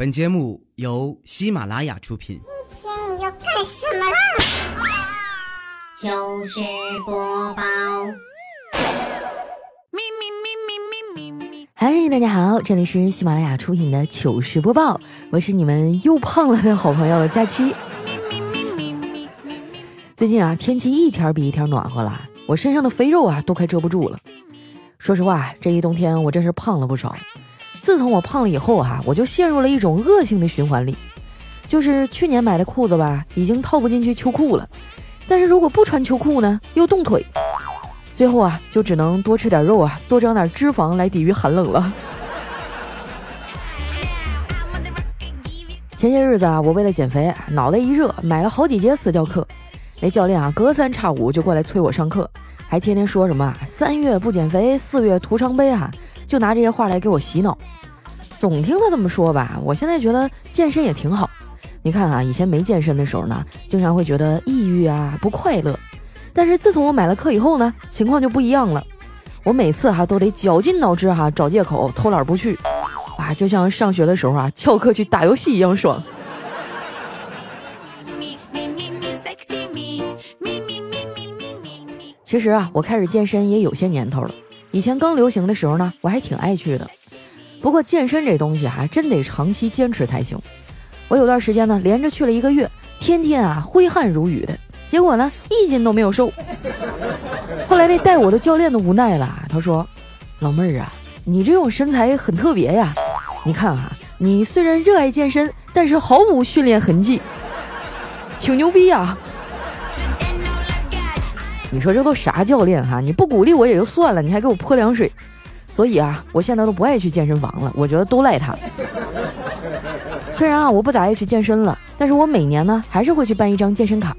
本节目由喜马拉雅出品。今天你要干什么啦？糗事播报。嗨，大家好，这里是喜马拉雅出品的糗事播报，我是你们又胖了的好朋友佳期。最近啊，天气一天比一天暖和了，我身上的肥肉啊都快遮不住了。说实话，这一冬天我真是胖了不少。自从我胖了以后啊，我就陷入了一种恶性的循环里，就是去年买的裤子吧，已经套不进去秋裤了，但是如果不穿秋裤呢，又冻腿，最后啊，就只能多吃点肉啊，多长点脂肪来抵御寒冷了。前些日子啊，我为了减肥，脑袋一热，买了好几节私教课，那教练啊，隔三差五就过来催我上课，还天天说什么三月不减肥，四月徒伤悲啊。就拿这些话来给我洗脑，总听他这么说吧，我现在觉得健身也挺好。你看啊，以前没健身的时候呢，经常会觉得抑郁啊，不快乐。但是自从我买了课以后呢，情况就不一样了。我每次哈都得绞尽脑汁哈找借口偷懒不去，啊，就像上学的时候啊翘课去打游戏一样爽。其实啊，我开始健身也有些年头了。以前刚流行的时候呢，我还挺爱去的。不过健身这东西还真得长期坚持才行。我有段时间呢，连着去了一个月，天天啊挥汗如雨的，结果呢一斤都没有瘦。后来那带我的教练都无奈了，他说：“老妹儿啊，你这种身材很特别呀。你看啊，你虽然热爱健身，但是毫无训练痕迹，挺牛逼呀。”你说这都啥教练哈？你不鼓励我也就算了，你还给我泼凉水，所以啊，我现在都不爱去健身房了。我觉得都赖他。虽然啊，我不咋爱去健身了，但是我每年呢还是会去办一张健身卡，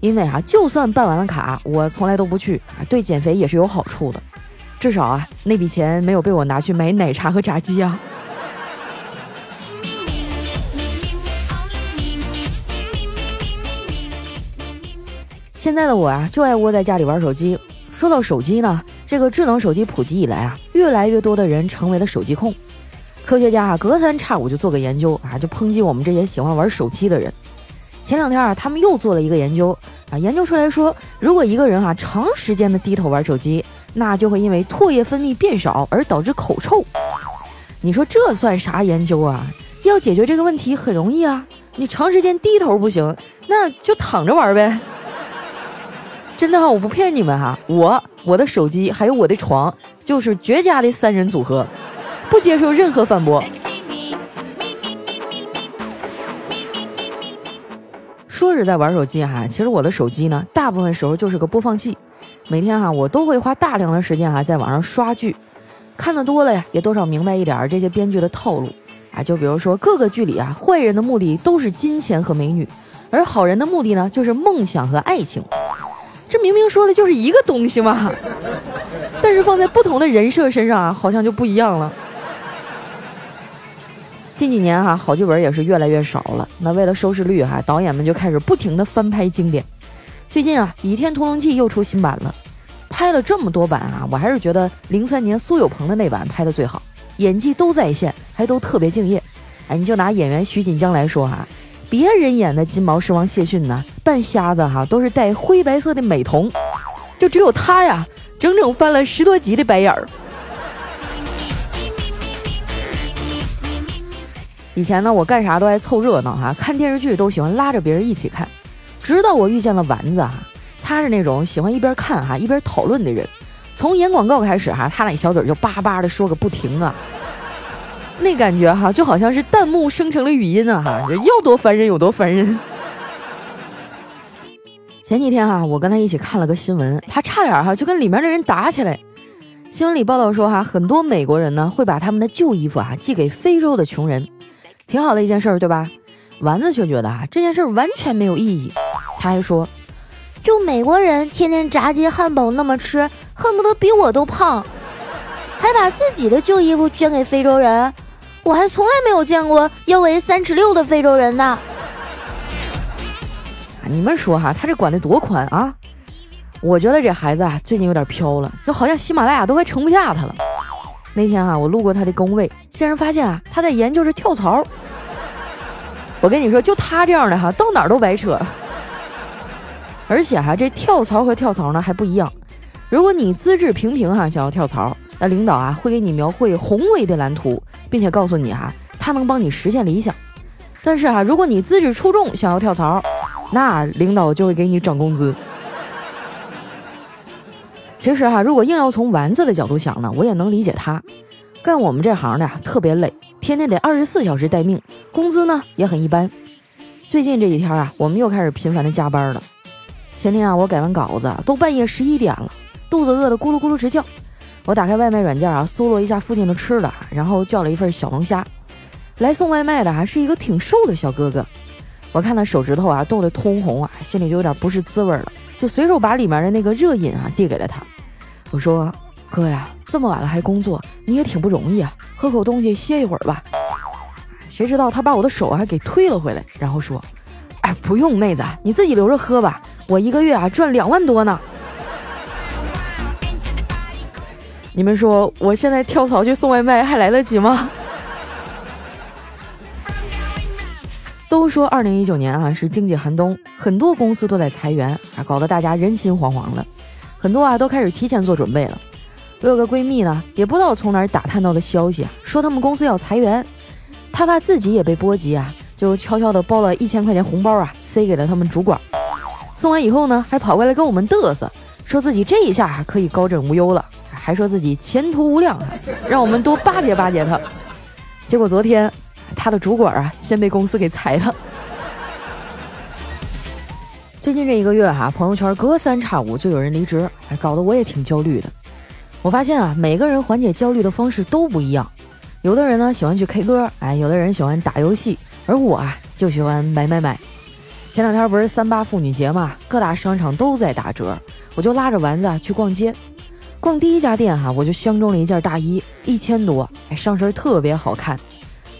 因为啊，就算办完了卡，我从来都不去，对减肥也是有好处的。至少啊，那笔钱没有被我拿去买奶茶和炸鸡啊。现在的我啊，就爱窝在家里玩手机。说到手机呢，这个智能手机普及以来啊，越来越多的人成为了手机控。科学家啊，隔三差五就做个研究啊，就抨击我们这些喜欢玩手机的人。前两天啊，他们又做了一个研究啊，研究出来说，如果一个人啊长时间的低头玩手机，那就会因为唾液分泌变少而导致口臭。你说这算啥研究啊？要解决这个问题很容易啊，你长时间低头不行，那就躺着玩呗。真的哈，我不骗你们哈，我、我的手机还有我的床，就是绝佳的三人组合，不接受任何反驳。说是在玩手机哈，其实我的手机呢，大部分时候就是个播放器。每天哈，我都会花大量的时间哈，在网上刷剧，看的多了呀，也多少明白一点这些编剧的套路啊。就比如说各个剧里啊，坏人的目的都是金钱和美女，而好人的目的呢，就是梦想和爱情。这明明说的就是一个东西嘛，但是放在不同的人设身上啊，好像就不一样了。近几年哈，好剧本也是越来越少了。那为了收视率哈，导演们就开始不停的翻拍经典。最近啊，《倚天屠龙记》又出新版了，拍了这么多版啊，我还是觉得零三年苏有朋的那版拍的最好，演技都在线，还都特别敬业。哎，你就拿演员徐锦江来说哈。别人演的金毛狮王谢逊呢，扮瞎子哈都是戴灰白色的美瞳，就只有他呀，整整翻了十多集的白眼儿。以前呢，我干啥都爱凑热闹哈，看电视剧都喜欢拉着别人一起看。直到我遇见了丸子哈，他是那种喜欢一边看哈一边讨论的人。从演广告开始哈，他那小嘴就叭叭的说个不停啊。那感觉哈，就好像是弹幕生成了语音啊哈，要多烦人有多烦人。前几天哈，我跟他一起看了个新闻，他差点哈就跟里面的人打起来。新闻里报道说哈，很多美国人呢会把他们的旧衣服啊寄给非洲的穷人，挺好的一件事儿，对吧？丸子却觉得啊这件事完全没有意义。他还说，就美国人天天炸鸡汉堡那么吃，恨不得比我都胖，还把自己的旧衣服捐给非洲人。我还从来没有见过腰围三尺六的非洲人呢。你们说哈，他这管的多宽啊？我觉得这孩子啊，最近有点飘了，就好像喜马拉雅都快盛不下他了。那天哈，我路过他的工位，竟然发现啊，他在研究着跳槽。我跟你说，就他这样的哈，到哪儿都白扯。而且哈，这跳槽和跳槽呢还不一样。如果你资质平平哈，想要跳槽，那领导啊会给你描绘宏伟的蓝图，并且告诉你哈，他能帮你实现理想。但是哈，如果你资质出众，想要跳槽，那领导就会给你涨工资。其实哈，如果硬要从丸子的角度想呢，我也能理解他。干我们这行的，特别累，天天得二十四小时待命，工资呢也很一般。最近这几天啊，我们又开始频繁的加班了。前天啊，我改完稿子都半夜十一点了，肚子饿得咕噜咕噜直叫。我打开外卖软件啊，搜罗一下附近的吃的，然后叫了一份小龙虾。来送外卖的还是一个挺瘦的小哥哥，我看他手指头啊冻得通红啊，心里就有点不是滋味了，就随手把里面的那个热饮啊递给了他。我说：“哥呀，这么晚了还工作，你也挺不容易啊，喝口东西歇一会儿吧。”谁知道他把我的手还给推了回来，然后说：“哎，不用，妹子，你自己留着喝吧，我一个月啊赚两万多呢。”你们说我现在跳槽去送外卖还来得及吗？都说二零一九年啊是经济寒冬，很多公司都在裁员啊，搞得大家人心惶惶的，很多啊都开始提前做准备了。我有个闺蜜呢，也不知道从哪儿打探到的消息啊，说他们公司要裁员，她怕自己也被波及啊，就悄悄的包了一千块钱红包啊，塞给了他们主管。送完以后呢，还跑过来跟我们嘚瑟，说自己这一下可以高枕无忧了，还说自己前途无量，让我们多巴结巴结他。结果昨天。他的主管啊，先被公司给裁了。最近这一个月哈，朋友圈隔三差五就有人离职，搞得我也挺焦虑的。我发现啊，每个人缓解焦虑的方式都不一样。有的人呢喜欢去 K 歌，哎，有的人喜欢打游戏，而我啊就喜欢买买买。前两天不是三八妇女节嘛，各大商场都在打折，我就拉着丸子啊去逛街。逛第一家店哈，我就相中了一件大衣，一千多，哎，上身特别好看。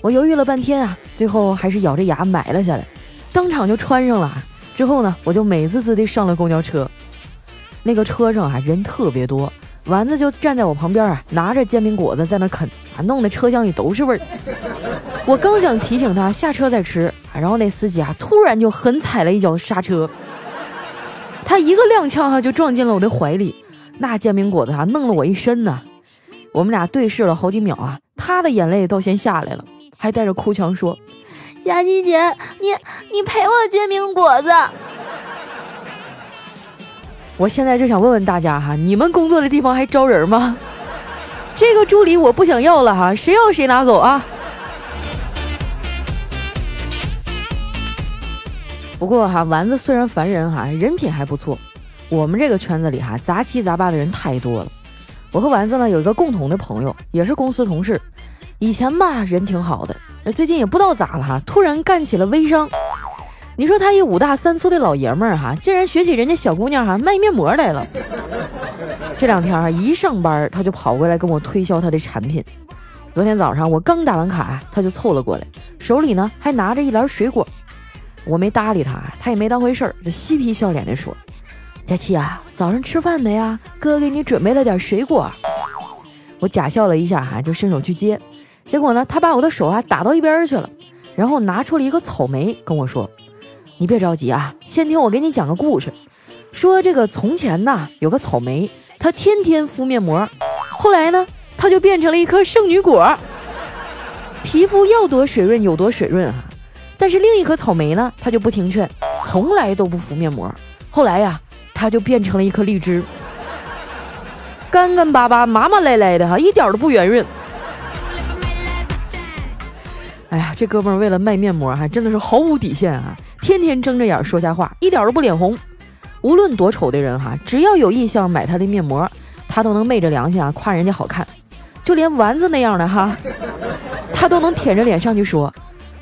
我犹豫了半天啊，最后还是咬着牙买了下来，当场就穿上了。之后呢，我就美滋滋地上了公交车。那个车上啊，人特别多，丸子就站在我旁边啊，拿着煎饼果子在那啃，啊，弄得车厢里都是味儿。我刚想提醒他下车再吃，然后那司机啊，突然就狠踩了一脚刹车，他一个踉跄哈，就撞进了我的怀里，那煎饼果子啊，弄了我一身呢。我们俩对视了好几秒啊，他的眼泪都先下来了。还带着哭腔说：“佳琪姐，你你赔我煎饼果子。”我现在就想问问大家哈，你们工作的地方还招人吗？这个助理我不想要了哈，谁要谁拿走啊！不过哈，丸子虽然烦人哈，人品还不错。我们这个圈子里哈，杂七杂八的人太多了。我和丸子呢有一个共同的朋友，也是公司同事。以前吧，人挺好的，最近也不知道咋了哈，突然干起了微商。你说他一五大三粗的老爷们儿哈，竟然学起人家小姑娘哈卖面膜来了。这两天啊，一上班他就跑过来跟我推销他的产品。昨天早上我刚打完卡，他就凑了过来，手里呢还拿着一篮水果。我没搭理他，他也没当回事儿，就嬉皮笑脸的说：“佳琪啊，早上吃饭没啊？哥给你准备了点水果。”我假笑了一下哈，就伸手去接。结果呢，他把我的手啊打到一边去了，然后拿出了一个草莓跟我说：“你别着急啊，先听我给你讲个故事。说这个从前呐，有个草莓，它天天敷面膜，后来呢，它就变成了一颗圣女果，皮肤要多水润有多水润啊。但是另一颗草莓呢，它就不听劝，从来都不敷面膜，后来呀，它就变成了一颗荔枝，干干巴巴、麻麻赖赖的哈，一点都不圆润。”哎呀，这哥们儿为了卖面膜，哈，真的是毫无底线啊！天天睁着眼说瞎话，一点都不脸红。无论多丑的人，哈，只要有意向买他的面膜，他都能昧着良心啊夸人家好看。就连丸子那样的哈，他都能舔着脸上去说：“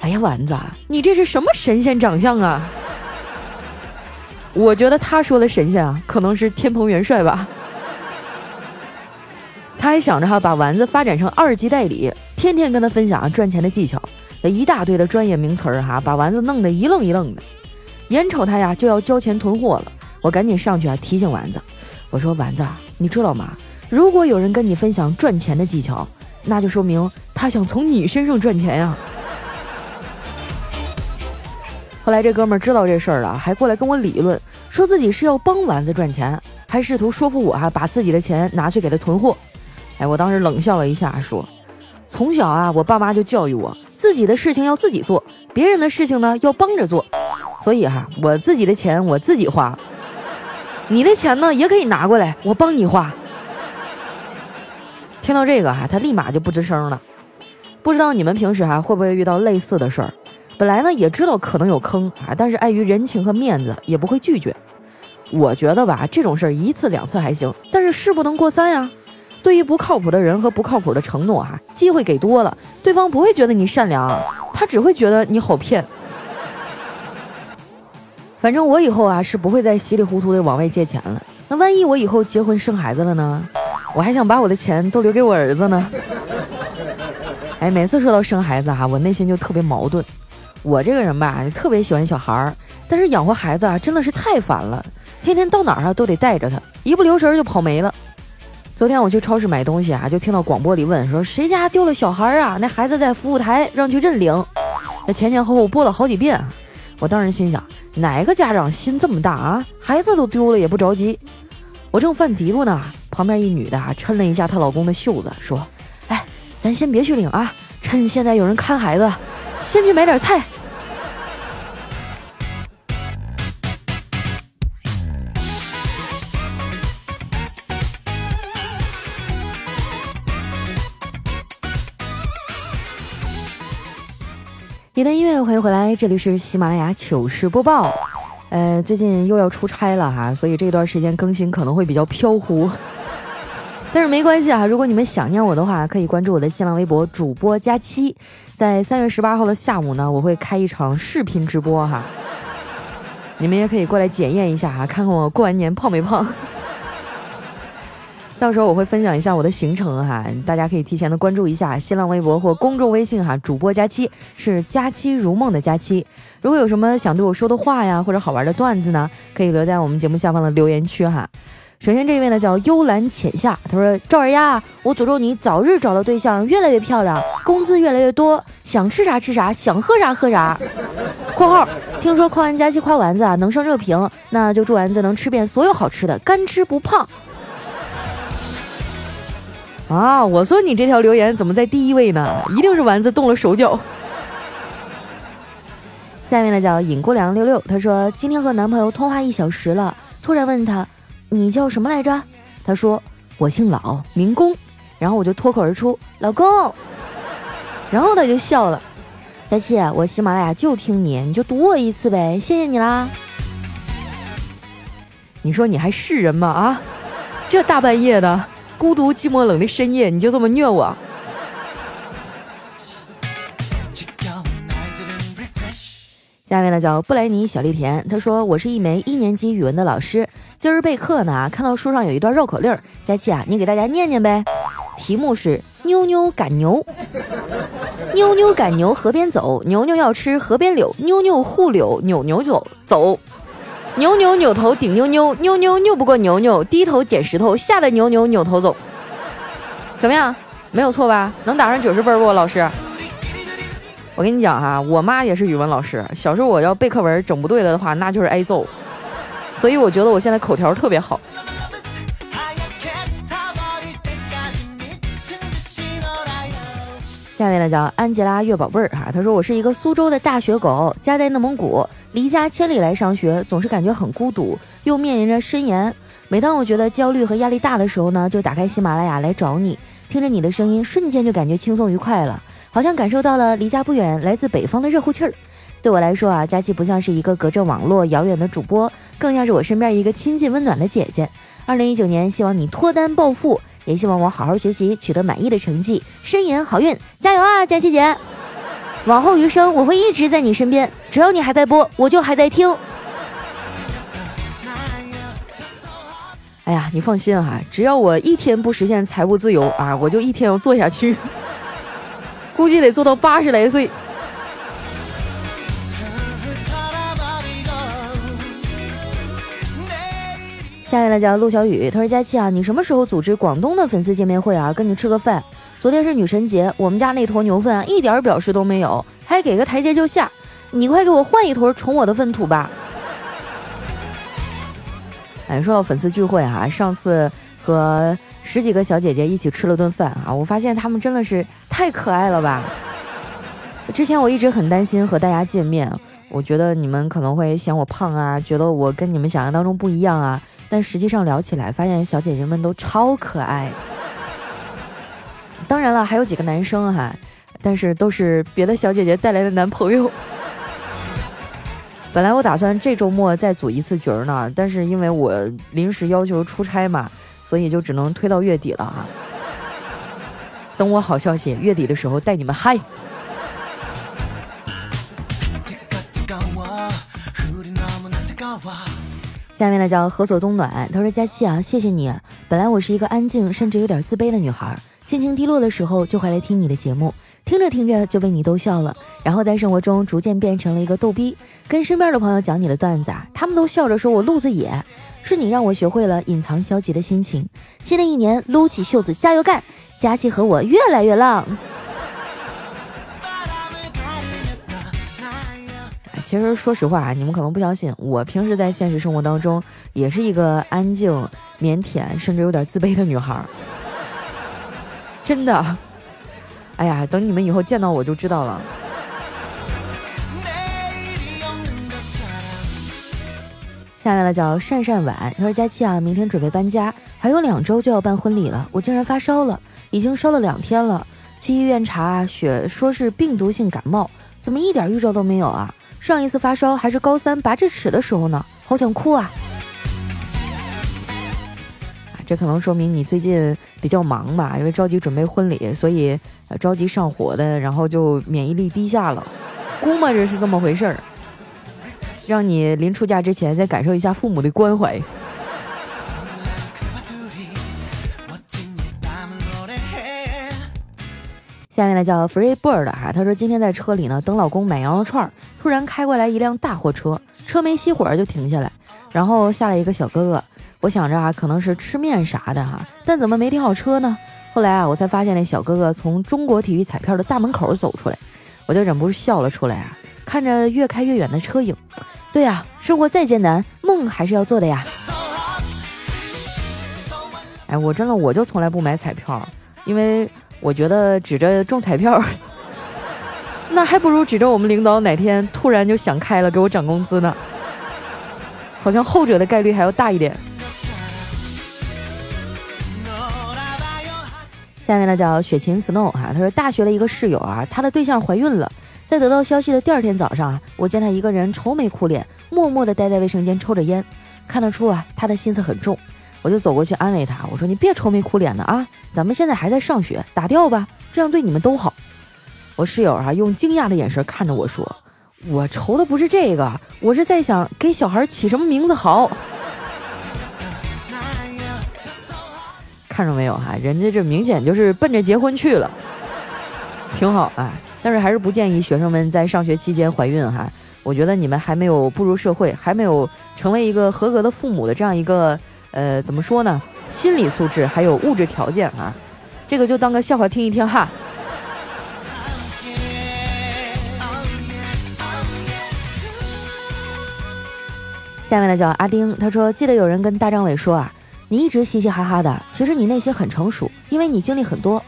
哎呀，丸子，你这是什么神仙长相啊？”我觉得他说的神仙啊，可能是天蓬元帅吧。他还想着哈，把丸子发展成二级代理，天天跟他分享赚钱的技巧，那一大堆的专业名词儿哈，把丸子弄得一愣一愣的。眼瞅他呀就要交钱囤货了，我赶紧上去啊提醒丸子，我说丸子，你知道吗？如果有人跟你分享赚钱的技巧，那就说明他想从你身上赚钱呀。后来这哥们儿知道这事儿了，还过来跟我理论，说自己是要帮丸子赚钱，还试图说服我啊，把自己的钱拿去给他囤货。哎，我当时冷笑了一下，说：“从小啊，我爸妈就教育我，自己的事情要自己做，别人的事情呢要帮着做。所以哈，我自己的钱我自己花，你的钱呢也可以拿过来，我帮你花。”听到这个哈，他立马就不吱声了。不知道你们平时还会不会遇到类似的事儿？本来呢也知道可能有坑啊，但是碍于人情和面子，也不会拒绝。我觉得吧，这种事儿一次两次还行，但是事不能过三呀。对于不靠谱的人和不靠谱的承诺，哈，机会给多了，对方不会觉得你善良，他只会觉得你好骗。反正我以后啊是不会再稀里糊涂的往外借钱了。那万一我以后结婚生孩子了呢？我还想把我的钱都留给我儿子呢。哎，每次说到生孩子哈，我内心就特别矛盾。我这个人吧，特别喜欢小孩儿，但是养活孩子啊，真的是太烦了，天天到哪儿啊都得带着他，一不留神就跑没了。昨天我去超市买东西啊，就听到广播里问说谁家丢了小孩儿啊？那孩子在服务台，让去认领。那前前后后播了好几遍，我当时心想，哪个家长心这么大啊？孩子都丢了也不着急。我正犯嘀咕呢，旁边一女的啊抻了一下她老公的袖子，说：“哎，咱先别去领啊，趁现在有人看孩子，先去买点菜。”一段音乐，欢迎回来，这里是喜马拉雅糗事播报。呃，最近又要出差了哈，所以这段时间更新可能会比较飘忽，但是没关系啊。如果你们想念我的话，可以关注我的新浪微博主播佳期。在三月十八号的下午呢，我会开一场视频直播哈，你们也可以过来检验一下哈，看看我过完年胖没胖。到时候我会分享一下我的行程哈，大家可以提前的关注一下新浪微博或公众微信哈，主播佳期是佳期如梦的佳期。如果有什么想对我说的话呀，或者好玩的段子呢，可以留在我们节目下方的留言区哈。首先这一位呢叫幽兰浅夏，他说赵二丫，我诅咒你早日找到对象，越来越漂亮，工资越来越多，想吃啥吃啥，想喝啥喝啥。（ 括号听说夸完佳期夸丸子啊能上热评，那就祝丸子能吃遍所有好吃的，干吃不胖。）啊！我说你这条留言怎么在第一位呢？一定是丸子动了手脚。下面呢叫尹姑娘六六，她说今天和男朋友通话一小时了，突然问他你叫什么来着？他说我姓老，名公。然后我就脱口而出老公，然后他就笑了。佳琪，我喜马拉雅就听你，你就读我一次呗，谢谢你啦。你说你还是人吗？啊，这大半夜的。孤独寂寞冷的深夜，你就这么虐我？下面呢叫布莱尼小丽甜，他说我是一枚一年级语文的老师，今儿备课呢，看到书上有一段绕口令，佳琪啊，你给大家念念呗。题目是妞妞赶牛，妞妞赶牛河边走，牛牛要吃河边柳，妞妞护柳，扭扭走走。牛牛扭头顶妞妞，妞妞拗不过牛牛，低头捡石头，吓得牛牛扭头走。怎么样？没有错吧？能打上九十分不，老师？我跟你讲哈，我妈也是语文老师，小时候我要背课文整不对了的话，那就是挨揍。所以我觉得我现在口条特别好。下面呢叫安吉拉月宝贝儿哈，她说我是一个苏州的大学狗，家在内蒙古。离家千里来上学，总是感觉很孤独，又面临着申研。每当我觉得焦虑和压力大的时候呢，就打开喜马拉雅来找你，听着你的声音，瞬间就感觉轻松愉快了，好像感受到了离家不远、来自北方的热乎气儿。对我来说啊，佳琪不像是一个隔着网络遥远的主播，更像是我身边一个亲近温暖的姐姐。二零一九年，希望你脱单暴富，也希望我好好学习，取得满意的成绩，申研好运，加油啊，佳琪姐！往后余生，我会一直在你身边。只要你还在播，我就还在听。哎呀，你放心哈，只要我一天不实现财务自由啊，我就一天要做下去，估计得做到八十来岁。下面呢叫陆小雨，他说：“佳期啊，你什么时候组织广东的粉丝见面会啊？跟你吃个饭。昨天是女神节，我们家那坨牛粪啊，一点表示都没有，还给个台阶就下。你快给我换一坨宠我的粪土吧。哎，说到粉丝聚会哈，上次和十几个小姐姐一起吃了顿饭啊，我发现她们真的是太可爱了吧。之前我一直很担心和大家见面，我觉得你们可能会嫌我胖啊，觉得我跟你们想象当中不一样啊。但实际上聊起来，发现小姐姐们都超可爱。当然了，还有几个男生哈，但是都是别的小姐姐带来的男朋友。本来我打算这周末再组一次局儿呢，但是因为我临时要求出差嘛，所以就只能推到月底了哈。等我好消息，月底的时候带你们嗨。下面呢叫何所冬暖，他说佳期啊，谢谢你。本来我是一个安静甚至有点自卑的女孩，心情低落的时候就会来听你的节目，听着听着就被你逗笑了，然后在生活中逐渐变成了一个逗逼，跟身边的朋友讲你的段子啊，他们都笑着说我路子野，是你让我学会了隐藏消极的心情。新的一年撸起袖子加油干，佳期和我越来越浪。其实说实话啊，你们可能不相信，我平时在现实生活当中也是一个安静、腼腆，甚至有点自卑的女孩。真的，哎呀，等你们以后见到我就知道了。下面的叫善善晚，他说佳期啊，明天准备搬家，还有两周就要办婚礼了，我竟然发烧了，已经烧了两天了，去医院查血，说是病毒性感冒，怎么一点预兆都没有啊？上一次发烧还是高三拔智齿的时候呢，好想哭啊！这可能说明你最近比较忙吧，因为着急准备婚礼，所以着急上火的，然后就免疫力低下了，估摸着是这么回事儿。让你临出嫁之前再感受一下父母的关怀。下面呢叫 Free Bird 哈，他说今天在车里呢等老公买羊肉串，突然开过来一辆大货车，车没熄火就停下来，然后下来一个小哥哥，我想着啊可能是吃面啥的哈，但怎么没停好车呢？后来啊我才发现那小哥哥从中国体育彩票的大门口走出来，我就忍不住笑了出来啊，看着越开越远的车影，对呀，生活再艰难，梦还是要做的呀。哎，我真的我就从来不买彩票，因为。我觉得指着中彩票，那还不如指着我们领导哪天突然就想开了给我涨工资呢，好像后者的概率还要大一点。下面呢叫雪琴 Snow 哈，他说大学的一个室友啊，他的对象怀孕了，在得到消息的第二天早上啊，我见他一个人愁眉苦脸，默默的待在卫生间抽着烟，看得出啊他的心思很重。我就走过去安慰他，我说：“你别愁眉苦脸的啊，咱们现在还在上学，打掉吧，这样对你们都好。”我室友啊用惊讶的眼神看着我说：“我愁的不是这个，我是在想给小孩起什么名字好。” 看着没有哈，人家这明显就是奔着结婚去了，挺好啊。但是还是不建议学生们在上学期间怀孕哈。我觉得你们还没有步入社会，还没有成为一个合格的父母的这样一个。呃，怎么说呢？心理素质还有物质条件啊，这个就当个笑话听一听哈。下面呢叫阿丁，他说记得有人跟大张伟说啊，你一直嘻嘻哈哈的，其实你内心很成熟，因为你经历很多。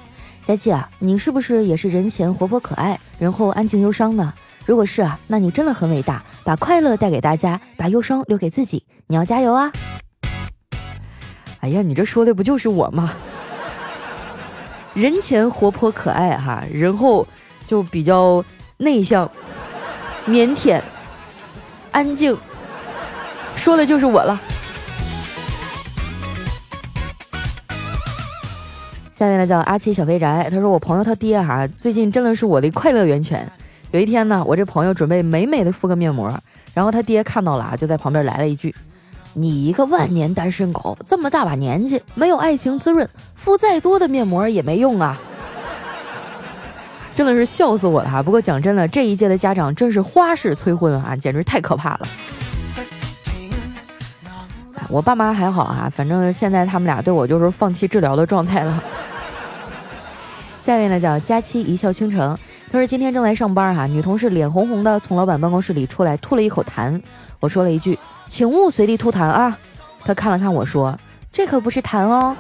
佳琪啊，你是不是也是人前活泼可爱，人后安静忧伤呢？如果是啊，那你真的很伟大，把快乐带给大家，把忧伤留给自己，你要加油啊！哎呀，你这说的不就是我吗？人前活泼可爱哈，人后就比较内向、腼腆、安静，说的就是我了。下面呢叫阿七小肥宅，他说我朋友他爹哈，最近真的是我的快乐源泉。有一天呢，我这朋友准备美美的敷个面膜，然后他爹看到了啊，就在旁边来了一句。你一个万年单身狗，这么大把年纪没有爱情滋润，敷再多的面膜也没用啊！真的是笑死我了哈。不过讲真的，这一届的家长真是花式催婚啊，简直太可怕了。我爸妈还好啊，反正现在他们俩对我就是放弃治疗的状态了。下面呢叫佳期一笑倾城，他说今天正在上班哈，女同事脸红红的从老板办公室里出来，吐了一口痰。我说了一句：“请勿随地吐痰啊。”他看了看我说：“这可不是痰哦。”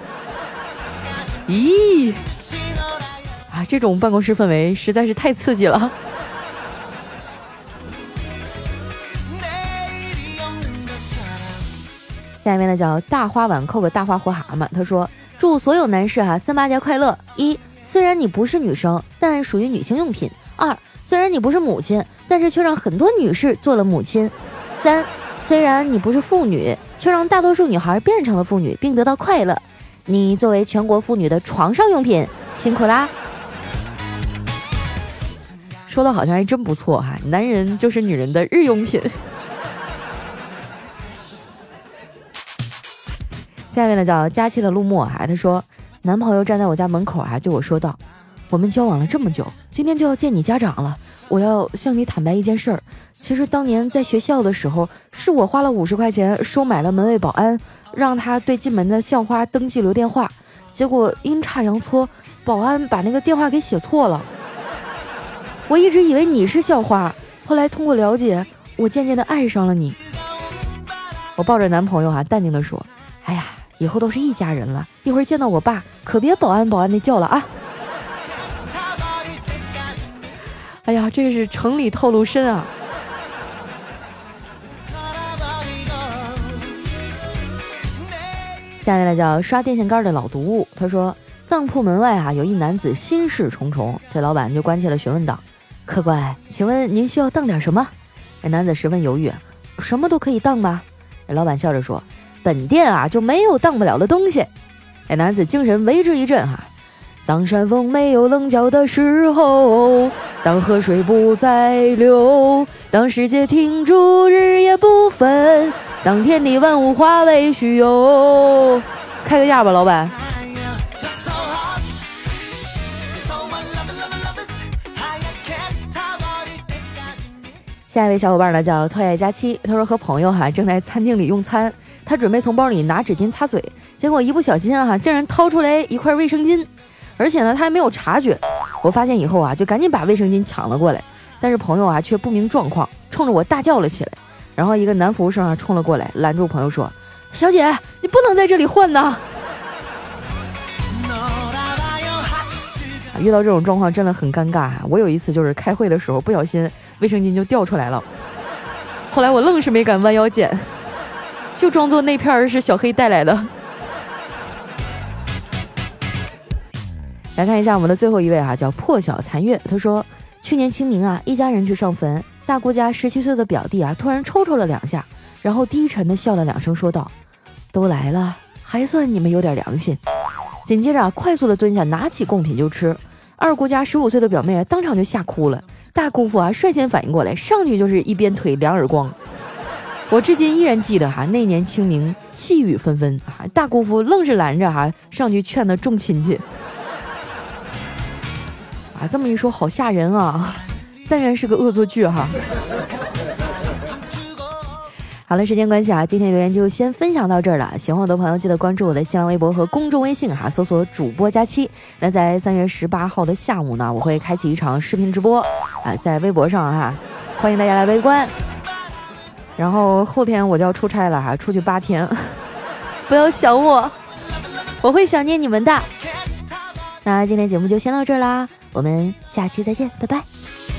咦，啊，这种办公室氛围实在是太刺激了。下面呢叫大花碗扣个大花活蛤蟆，他说：“祝所有男士哈三八节快乐！一。”虽然你不是女生，但属于女性用品。二，虽然你不是母亲，但是却让很多女士做了母亲。三，虽然你不是妇女，却让大多数女孩变成了妇女，并得到快乐。你作为全国妇女的床上用品，辛苦啦！说的好像还真不错哈，男人就是女人的日用品。下面呢叫佳期的陆墨哈，他说。男朋友站在我家门口，还对我说道：“我们交往了这么久，今天就要见你家长了。我要向你坦白一件事儿。其实当年在学校的时候，是我花了五十块钱收买了门卫保安，让他对进门的校花登记留电话。结果阴差阳错，保安把那个电话给写错了。我一直以为你是校花，后来通过了解，我渐渐的爱上了你。”我抱着男朋友啊，淡定的说：“哎呀。”以后都是一家人了，一会儿见到我爸，可别保安保安的叫了啊！哎呀，这是城里透露深啊！下面呢叫刷电线杆的老毒物，他说当铺门外啊有一男子心事重重，这老板就关切的询问道：“客官，请问您需要当点什么？”那男子十分犹豫：“什么都可以当吧？”那老板笑着说。本店啊就没有当不了的东西。哎，男子精神为之一振哈。当山峰没有棱角的时候，当河水不再流，当世界停住日夜不分，当天地万物化为虚有。开个价吧，老板。下一位小伙伴呢叫特爱佳期，他说和朋友哈正在餐厅里用餐。他准备从包里拿纸巾擦嘴，结果一不小心啊，竟然掏出来一块卫生巾，而且呢，他还没有察觉。我发现以后啊，就赶紧把卫生巾抢了过来，但是朋友啊却不明状况，冲着我大叫了起来。然后一个男服务生啊冲了过来，拦住朋友说：“小姐，你不能在这里换呐！”遇到这种状况真的很尴尬啊！我有一次就是开会的时候不小心卫生巾就掉出来了，后来我愣是没敢弯腰捡。就装作那片儿是小黑带来的。来看一下我们的最后一位哈，叫破晓残月。他说，去年清明啊，一家人去上坟，大姑家十七岁的表弟啊，突然抽抽了两下，然后低沉的笑了两声，说道：“都来了，还算你们有点良心。”紧接着啊，快速的蹲下，拿起贡品就吃。二姑家十五岁的表妹啊当场就吓哭了，大姑父啊率先反应过来，上去就是一鞭腿两耳光。我至今依然记得哈，那年清明细雨纷纷啊，大姑父愣是拦着哈，上去劝那众亲戚。啊，这么一说好吓人啊！但愿是个恶作剧哈。好了，时间关系啊，今天留言就先分享到这儿了。喜欢我的朋友记得关注我的新浪微博和公众微信哈，搜索主播佳期。那在三月十八号的下午呢，我会开启一场视频直播啊，在微博上哈，欢迎大家来围观。然后后天我就要出差了哈，出去八天，不要想我，我会想念你们的。那今天节目就先到这儿啦，我们下期再见拜拜。